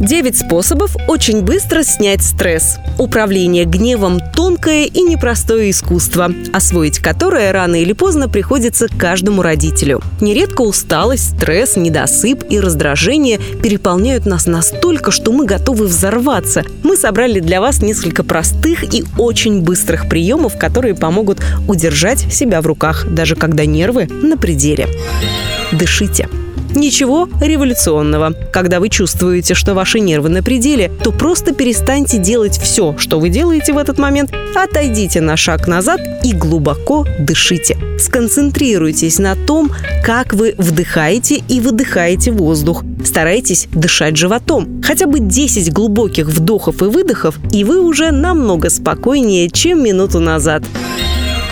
Девять способов очень быстро снять стресс. Управление гневом – тонкое и непростое искусство, освоить которое рано или поздно приходится каждому родителю. Нередко усталость, стресс, недосып и раздражение переполняют нас настолько, что мы готовы взорваться. Мы собрали для вас несколько простых и очень быстрых приемов, которые помогут удержать себя в руках, даже когда нервы на пределе. Дышите. Ничего революционного. Когда вы чувствуете, что ваши нервы на пределе, то просто перестаньте делать все, что вы делаете в этот момент, отойдите на шаг назад и глубоко дышите. Сконцентрируйтесь на том, как вы вдыхаете и выдыхаете воздух. Старайтесь дышать животом. Хотя бы 10 глубоких вдохов и выдохов, и вы уже намного спокойнее, чем минуту назад.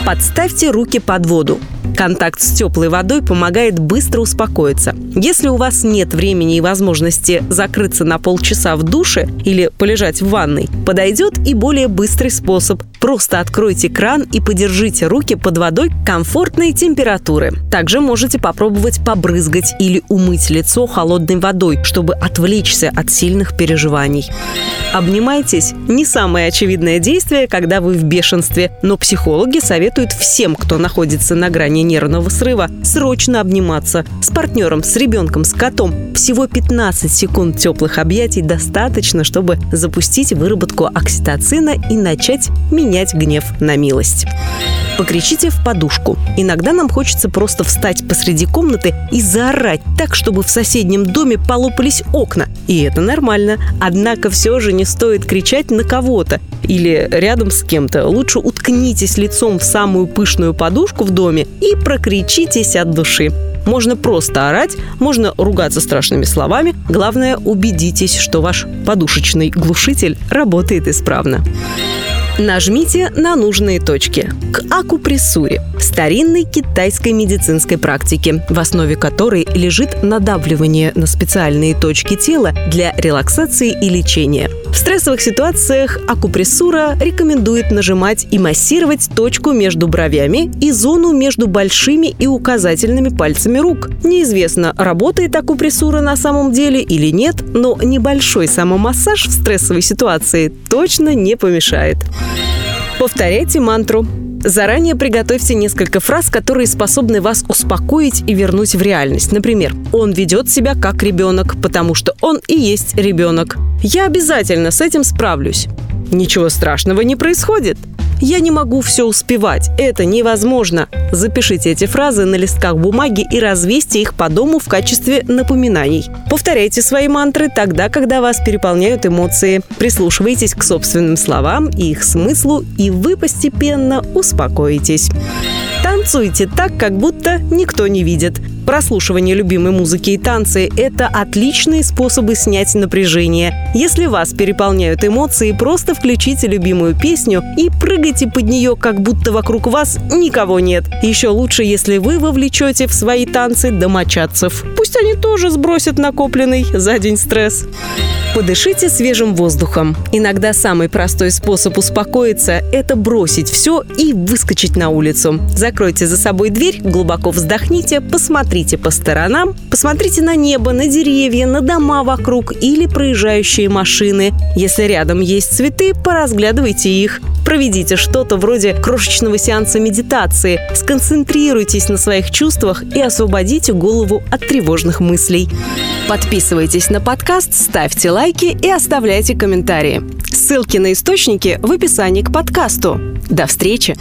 Подставьте руки под воду. Контакт с теплой водой помогает быстро успокоиться. Если у вас нет времени и возможности закрыться на полчаса в душе или полежать в ванной, подойдет и более быстрый способ. Просто откройте кран и подержите руки под водой комфортной температуры. Также можете попробовать побрызгать или умыть лицо холодной водой, чтобы отвлечься от сильных переживаний. Обнимайтесь – не самое очевидное действие, когда вы в бешенстве, но психологи советуют всем, кто находится на грани нервного срыва, срочно обниматься с партнером, с ребенком, с котом. Всего 15 секунд теплых объятий достаточно, чтобы запустить выработку окситоцина и начать менять гнев на милость. Покричите в подушку. Иногда нам хочется просто встать посреди комнаты и заорать так, чтобы в соседнем доме полопались окна. И это нормально. Однако все же не стоит кричать на кого-то или рядом с кем-то. Лучше уткнитесь лицом в самую пышную подушку в доме и прокричитесь от души. Можно просто орать, можно ругаться страшными словами. Главное, убедитесь, что ваш подушечный глушитель работает исправно. Нажмите на нужные точки. К акупрессуре – старинной китайской медицинской практике, в основе которой лежит надавливание на специальные точки тела для релаксации и лечения. В стрессовых ситуациях акупрессура рекомендует нажимать и массировать точку между бровями и зону между большими и указательными пальцами рук. Неизвестно, работает акупрессура на самом деле или нет, но небольшой самомассаж в стрессовой ситуации точно не помешает. Повторяйте мантру. Заранее приготовьте несколько фраз, которые способны вас успокоить и вернуть в реальность. Например, «Он ведет себя как ребенок, потому что он и есть ребенок». «Я обязательно с этим справлюсь». «Ничего страшного не происходит». Я не могу все успевать. Это невозможно. Запишите эти фразы на листках бумаги и развесьте их по дому в качестве напоминаний. Повторяйте свои мантры тогда, когда вас переполняют эмоции. Прислушивайтесь к собственным словам и их смыслу, и вы постепенно успокоитесь. Танцуйте так, как будто никто не видит. Прослушивание любимой музыки и танцы – это отличные способы снять напряжение. Если вас переполняют эмоции, просто включите любимую песню и прыгайте под нее, как будто вокруг вас никого нет. Еще лучше, если вы вовлечете в свои танцы домочадцев. Пусть они тоже сбросят накопленный за день стресс. Подышите свежим воздухом. Иногда самый простой способ успокоиться – это бросить все и выскочить на улицу. Закройте за собой дверь, глубоко вздохните, посмотрите по сторонам, посмотрите на небо, на деревья, на дома вокруг или проезжающие машины. Если рядом есть цветы, поразглядывайте их. Проведите что-то вроде крошечного сеанса медитации. Сконцентрируйтесь на своих чувствах и освободите голову от тревожных мыслей. Подписывайтесь на подкаст, ставьте лайки и оставляйте комментарии. Ссылки на источники в описании к подкасту. До встречи!